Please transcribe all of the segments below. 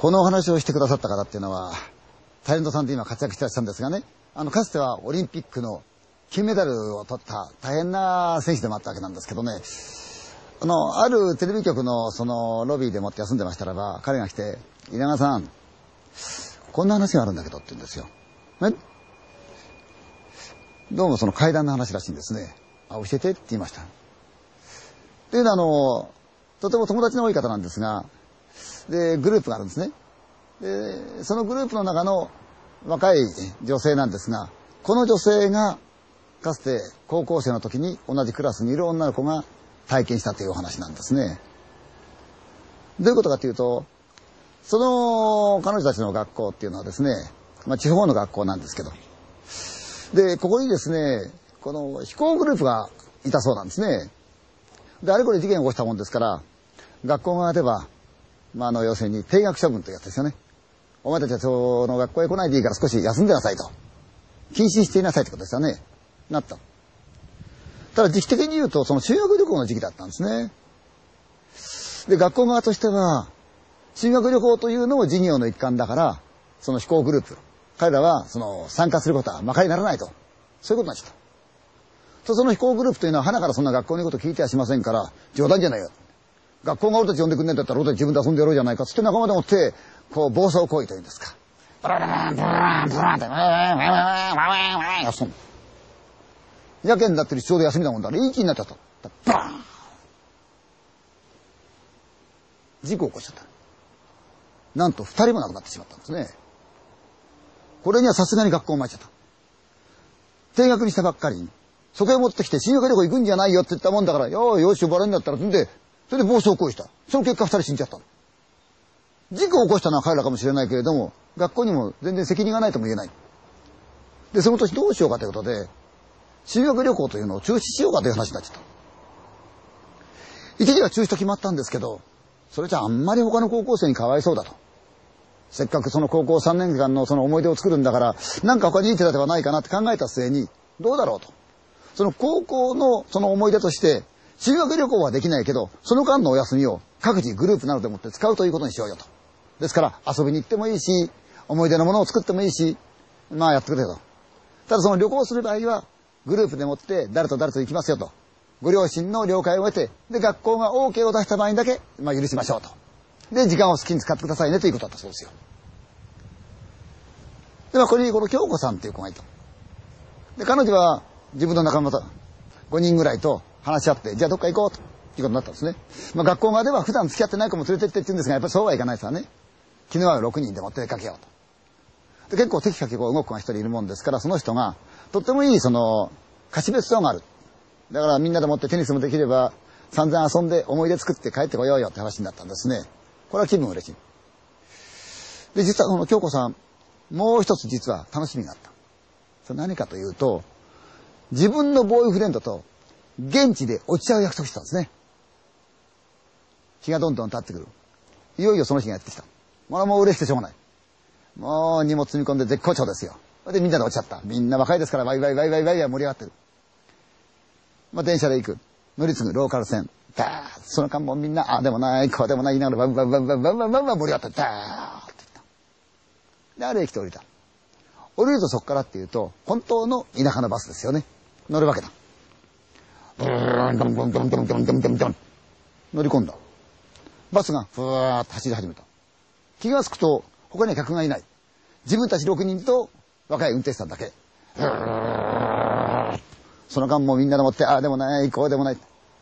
このお話をしてくださった方っていうのは、タレントさんで今活躍してらっしゃるんですがね、あの、かつてはオリンピックの金メダルを取った大変な選手でもあったわけなんですけどね、あの、あるテレビ局のそのロビーでもって休んでましたらば、彼が来て、稲川さん、こんな話があるんだけどって言うんですよ。ねどうもその階段の話らしいんですね。あ、教えてって言いました。というのはあの、とても友達の多い方なんですが、で、グループがあるんですね。で、そのグループの中の若い女性なんですが、この女性がかつて高校生の時に同じクラスにいる女の子が体験したというお話なんですね。どういうことかというと、その彼女たちの学校っていうのはですね、まあ地方の学校なんですけど、で、ここにですね、この飛行グループがいたそうなんですね。で、あれこれ事件を起こしたもんですから、学校側では、まあ、あの、要するに定額処分というやつですよね。お前たちはその学校へ来ないでいいから少し休んでなさいと。禁止していなさいってことですよね。なった。ただ時期的に言うと、その修学旅行の時期だったんですね。で、学校側としては、修学旅行というのも事業の一環だから、その飛行グループ、彼らはその参加することはまかにならないと。そういうことになっちゃった。と、その飛行グループというのは、花からそんな学校のこと聞いてはしませんから、冗談じゃないよ。学校が俺たち呼んでくんねえんだったら、俺たち自分で遊んでやろうじゃないか。つって仲間でもって、こう、暴走行為というんですか。ブラブラブラブラって、ウェーウェーウェーウェーウェーウェー休む。やけになってるちょうど休みだもんだから、いい気になっちゃった。バーン事故を起こしちゃった。なんと二人も亡くなってしまったんですね。これにはさすがに学校を参っちゃった。定額にしたばっかりに、そこへ持ってきて修学旅行行くんじゃないよって言ったもんだから、よーよし呼ばれるんだったら、そんで、それで暴走行為した。その結果二人死んじゃったの。事故を起こしたのは彼らかもしれないけれども、学校にも全然責任がないとも言えない。で、その年どうしようかということで、修学旅行というのを中止しようかという話になっちゃった。一時は中止と決まったんですけど、それじゃあんまり他の高校生にかわいそうだと。せっかくその高校3年間のその思い出を作るんだから、なんか他にいい手立てはないかなって考えた末に、どうだろうと。その高校のその思い出として、修学旅行はできないけど、その間のお休みを各自グループなどでもって使うということにしようよと。ですから遊びに行ってもいいし、思い出のものを作ってもいいし、まあやってくれと。ただその旅行する場合は、グループでもって誰と誰と行きますよと。ご両親の了解を得て、で、学校が OK を出した場合だけ、まあ許しましょうと。で、時間を好きに使ってくださいねということだったそうですよ。で、まあこれにこの京子さんっていう子がいた。で、彼女は自分の仲間と5人ぐらいと話し合って、じゃあどっか行こうと。いうことになったんですね。まあ学校側では普段付き合ってない子も連れてってって言うんですが、やっぱりそうはいかないですわね。昨日は6人でもって出かけようと。で結構テキパキこう動く子が一人いるもんですから、その人が、とってもいいその、貸別荘がある。だからみんなでもってテニスもできれば、散々遊んで思い出作って帰ってこようよって話になったんですね。これは気分嬉しい。で、実はこの京子さん、もう一つ実は楽しみがあった。それ何かというと、自分のボーイフレンドと現地で落ち合う約束してたんですね。日がどんどん経ってくる。いよいよその日がやってきた。もうもう嬉しくてしょうがない。もう荷物積み込んで絶好調ですよ。でみんなで落ちちゃった。みんな若いですからワイワイワイワイワイワイ盛り上がってる。まあ電車で行く。乗り継ぐローカル線。ダーその間もみんな、あでもない、こうでもない言いながらバンバンバンバンバンバンバンバン盛り上がって、ダーッって言った。で、ある駅で降りた。降りるとそこからっていうと、本当の田舎のバスですよね。乗るわけだ。ン、ドンドンドンドンドンドンドンドン。乗り込んだ。バスがふわーっと走り始めた。気がつくと、他には客がいない。自分たち6人と若い運転手さんだけ。その間もみんなでもって、ああでもない、こうでもない。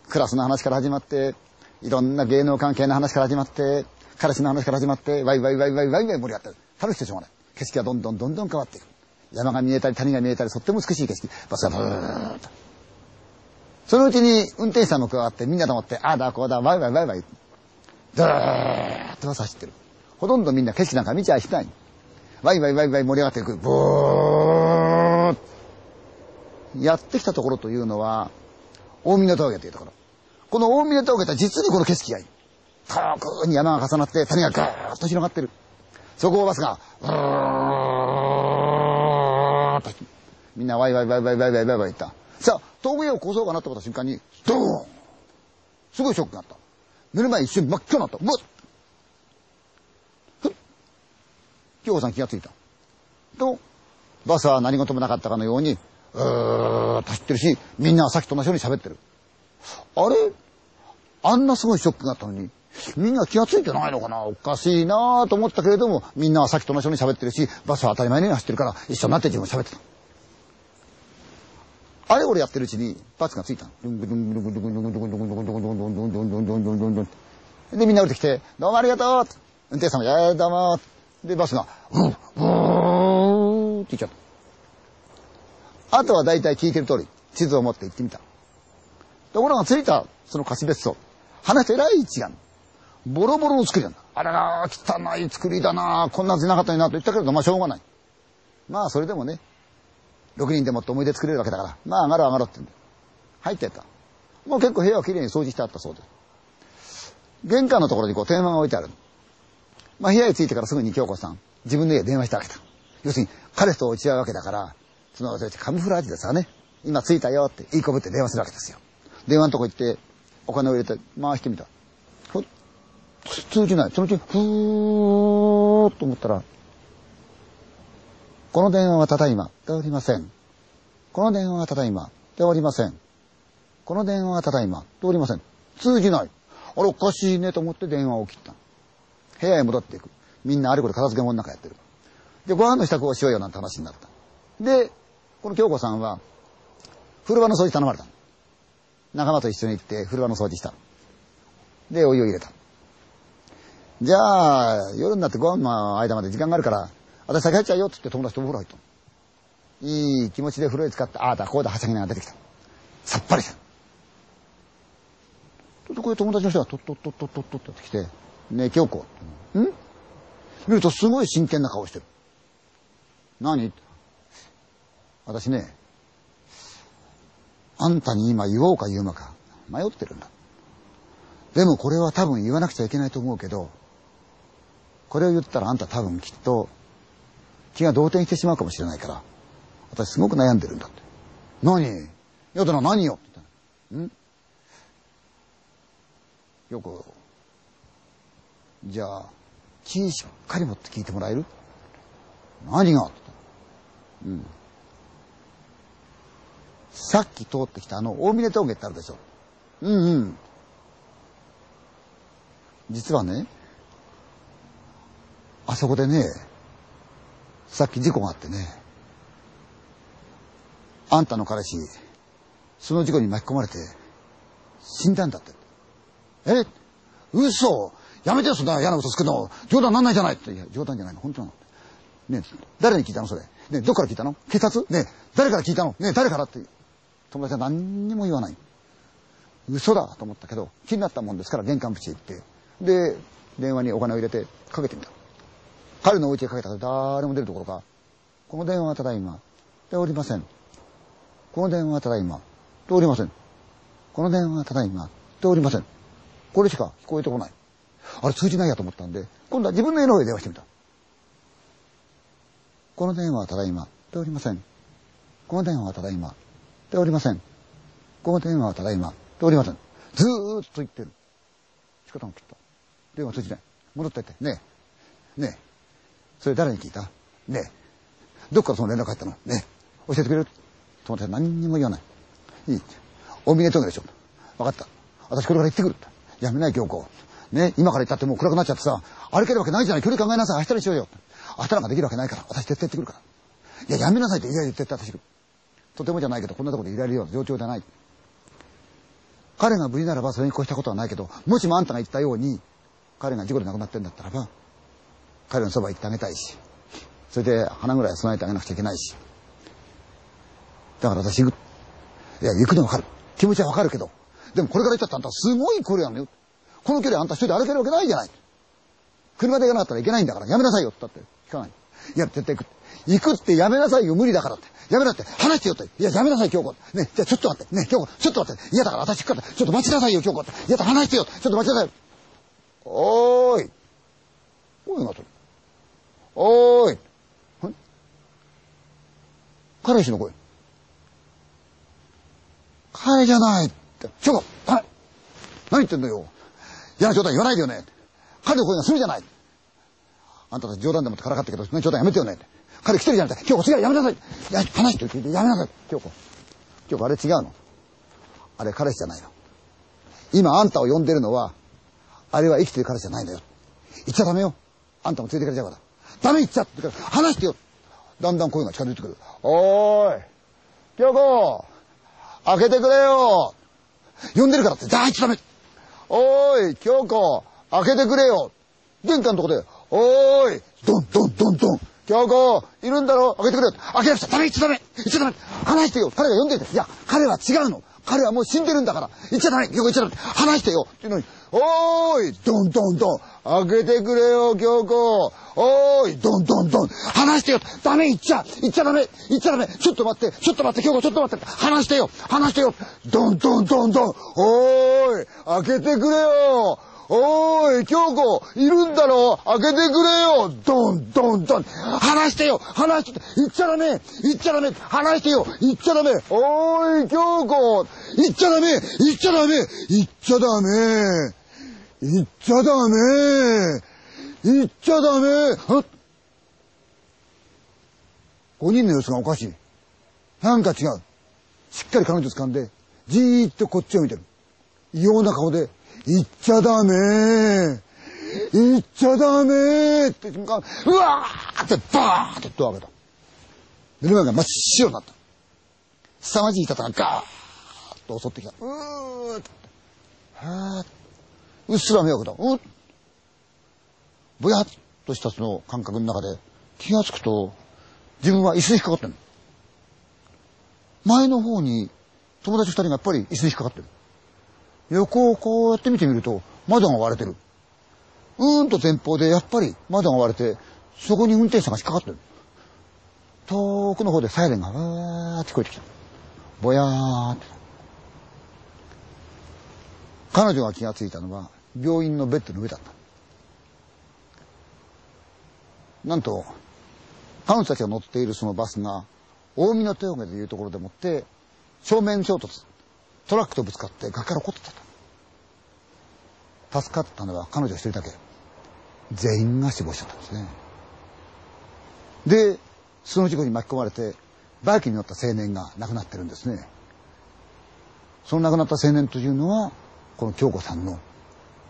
クラスの話から始まって、いろんな芸能関係の話から始まって、彼氏の話から始まって、ワイワイワイワイワイワイ盛り上がってる。楽しくてしょうがない。景色がどんどんどんどん変わっていく。山が見えたり谷が見えたり、とっても美しい景色。バスがブーッと。そのうちに運転手さんも加わってみんなでもって、ああだこうだ、ワイワイワイワイ。ずーっと走ってる。ほとんどみんな景色なんか見ちゃいしない。ワイワイワイワイ盛り上がっていく。ブーやってきたところというのは、大峰峠というところ。この大峰峠とは実にこの景色がいい。遠くに山が重なって谷がガーッと広がってる。そこをバスが、ブーッと、みんなワイワイワイワイワイワイワイワイ言った。さあ、峠を越そうかなと思った瞬間に、ドーンすごいショックがあった。目の前一瞬真っ赤になった。ブッふっ京子さん気がついた。と、バスは何事もなかったかのように、うーっと走ってるし、みんなはさっきと同じように喋ってる。あれ？あんなすごいショックがあったのに、みんな気がついてないのかな？おかしいなと思ったけれども、みんなはさっきと同じように喋ってるし、バスは当たり前のように走ってるから、一緒になって自分喋ってた。あれ俺やってるうちに、バスがついたの。で、みんな降りてきて、どうもありがとう運転手さんも、やーどうもで、バスが、ブー、ブーって言っちゃった。あとは大体聞いてる通り、地図を持って行ってみた。ところが着いた、その貸別荘。話とえらい違う。ボロボロの作りなんだ。あらら、汚い作りだなこんなはずなかったになと言ったけど、まあしょうがない。まあそれでもね、6人でもって思い出作れるわけだから、まあ上がろう上がろうって言うんだ。入ってった。もう結構部屋はきれいに掃除してあったそうです。玄関のところにこう電話が置いてある。まあ部屋に着いてからすぐに京子さん、自分の家電話してあげた。要するに彼と落ち合うわけだから、そのカムフラージュですわね。今着いたよっていいこぶって電話するわけですよ。電話のとこ行ってお金を入れて回してみた。通じない。そのうち、ふーっと思ったら、この電話はただいま、でおりません。この電話はただいま、でおりません。この電話はただいま、でおりません。通じない。あれおかしいねと思って電話を切った。部屋へ戻っていく。みんなあれこれ片付け物の中やってる。で、ご飯の支度をしようよなんて話になった。で、この京子さんは、風呂場の掃除頼まれた。仲間と一緒に行って風呂場の掃除した。で、お湯を入れた。じゃあ、夜になってご飯の間まで時間があるから、私先入っちゃうよって言って友達とお風呂入った。いい気持ちで風呂に使って、ああだ、こうだ、はしゃぎながら出てきた。さっぱりした。とこういう友達の人がとっとっとっとっとっとって来て、ねえ、京子。ん？見るとすごい真剣な顔してる。何？私ね、あんたに今言おうか言うまか迷ってるんだ。でもこれは多分言わなくちゃいけないと思うけど、これを言ったらあんた多分きっと気が動転してしまうかもしれないから、私すごく悩んでるんだって。何？やだな、何よ？って言ったん？よく、じゃあ、気しっかり持って聞いてもらえる？何が？って言った。うん。さっき通ってきたあの大峰峠ってあるでしょ。うんうん。実はね、あそこでね、さっき事故があってね、あんたの彼氏、その事故に巻き込まれて、死んだんだって。え嘘やめてよ、そんな嫌な嘘つくの。冗談なんないじゃないって。いや、冗談じゃないの。本当なの。ね誰に聞いたのそれ。ねどっから聞いたの？警察？ね誰から聞いたの？ね誰からって。友達は何にも言わない。嘘だと思ったけど、気になったもんですから玄関口へ行って、で、電話にお金を入れてかけてみた。彼のお家へかけたら誰も出るところか、この電話はただいま、でおりません。この電話はただいま、でおりません。この電話はただいま、でおりません。これしか聞こえてこない。あれ通じないやと思ったんで、今度は自分の家の方へ電話してみた。この電話はただいま、でおりません。この電話はただいま、でおりません。この電話はただいま、でおりません。ずーっと言ってる。仕方も切った。電話通じない。戻ってって。ねえ。ねえ。それ誰に聞いた？ね。どっからその連絡入ったの？ね。教えてくれる？友達は何にも言わない。いい。大峰峠でしょ？分かった。私これから行ってくる。やめない京子。ね今から行ったってもう暗くなっちゃってさ、歩けるわけないじゃない。距離考えなさい。明日にしようよ。明日なんかできるわけないから。私絶対行ってくるから。いや、やめなさいって。いやいや、絶対私行く。とてもじゃないけど、こんなところでいられるような状況じゃない。彼が無事ならばそれに越したことはないけど、もしもあんたが言ったように、彼が事故で亡くなってんだったらば、彼のそば行ってあげたいし、それで花ぐらい備えてあげなくちゃいけないし。だから私行く。いや、行くのわかる。気持ちはわかるけど、でもこれから行ったってあんたすごい距離なのよ。この距離あんた一人で歩けるわけないじゃない。車で行かなかったらいけないんだから、やめなさいよって言ったって聞かない。いや、絶対行く。行くってやめなさいよ、無理だからって。やめなって、話してよって。いや、やめなさい、京子。ね、じゃあちょっと待って。ね、京子、ちょっと待って。嫌だから私行くから。ちょっと待ちなさいよ、京子って。いやだ、話してよ。ちょっと待ちなさいよ。おーい。おいがとる。おーい。彼氏の声。彼じゃないって。京子、何言ってんのよ。嫌な冗談言わないでよね。彼の声がするじゃない。あんたたち冗談でもってからかったけど、冗談やめてよね。彼来てるじゃない京子違うやめなさいや話してってやめなさい京子。京子あれ違うのあれ彼氏じゃないの。今あんたを呼んでるのは、あれは生きてる彼氏じゃないんだよ。言っちゃダメよ。あんたも連れてかれちゃうから。ダメ言っちゃってから話してよ。だんだん声が近づいてくる。おーい。京子開けてくれよ。呼んでるからって、じゃあ言っちゃダメおーい京子開けてくれよ。玄関のとこで、おーい。ドンドンドンドン。京子いるんだろ？開けてくれよ。開けなくちゃダメ言っちゃダメ言っちゃダメ話してよ。彼が呼んでるいや、彼は違うの。彼はもう死んでるんだから。言っちゃダメ京子言っちゃダメ話してよ。っていうのに、おーいドンドンドン。開けてくれよ京子。おーいドンドンドン。話してよ。ダメ言っちゃ言っちゃダメ。言っちゃダメ。ちょっと待って。ちょっと待って京子ちょっと待って。話してよ。話してよ。ドンドンドンドン。おーい開けてくれよ。おーい、京子、いるんだろ？開けてくれよ。ドン、ドン、ドン。話してよ。話して、言っちゃダメ。言っちゃダメ。話してよ。言っちゃダメ。おーい、京子。言っちゃダメ。言っちゃダメ。言っちゃダメ。言っちゃダメ言っちゃダメあ五人の様子がおかしい。なんか違う。しっかり彼女掴んで、じーっとこっちを見てる。異様な顔で、言っちゃダメ言っちゃダメって瞬間、うわーってバーってドア開けた。目の前が真っ白になった。凄まじい方がガーッと襲ってきた。うーって。はーっうっすら目を開けた。うっぼやっとしたその感覚の中で気がつくと、自分は椅子に引っかかってる前の方に友達二人がやっぱり椅子に引っかかってる。横をこうやって見てみると窓が割れてる。うーんと前方でやっぱり窓が割れて、そこに運転手さんが引っかかってる。遠くの方でサイレンがわーって聞こえてきた。ぼやーって。彼女が気がついたのは病院のベッドの上だった。なんと、彼女たちが乗っているそのバスが、大見の手上げというところでもって、正面衝突、トラックとぶつかって崖から落っこってた。助かったのは彼女一人だけ。全員が死亡しちゃったんですね。で、その事故に巻き込まれて、バイクに乗った青年が亡くなってるんですね。その亡くなった青年というのは、この京子さんの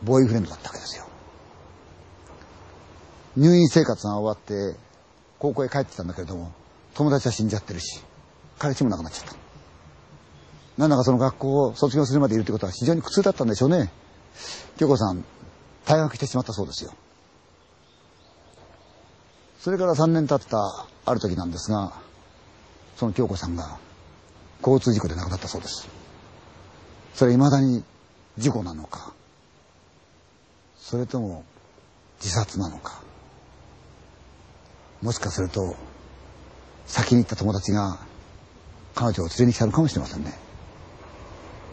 ボーイフレンドだったわけですよ。入院生活が終わって、高校へ帰ってたんだけれども、友達は死んじゃってるし、彼氏も亡くなっちゃった。なんだかその学校を卒業するまでいるってことは非常に苦痛だったんでしょうね。京子さん、退学してしまったそうですよ。それから3年経ったある時なんですが、その京子さんが交通事故で亡くなったそうです。それ未だに事故なのか、それとも自殺なのか、もしかすると先に行った友達が彼女を連れに来たのかもしれませんね。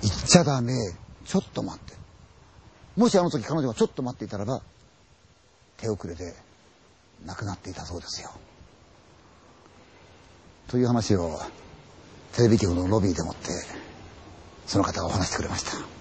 行っちゃダメ、ちょっと待って。もしあの時彼女がちょっと待っていたらば、手遅れで亡くなっていたそうですよ。という話をテレビ局のロビーでもって、その方がお話してくれました。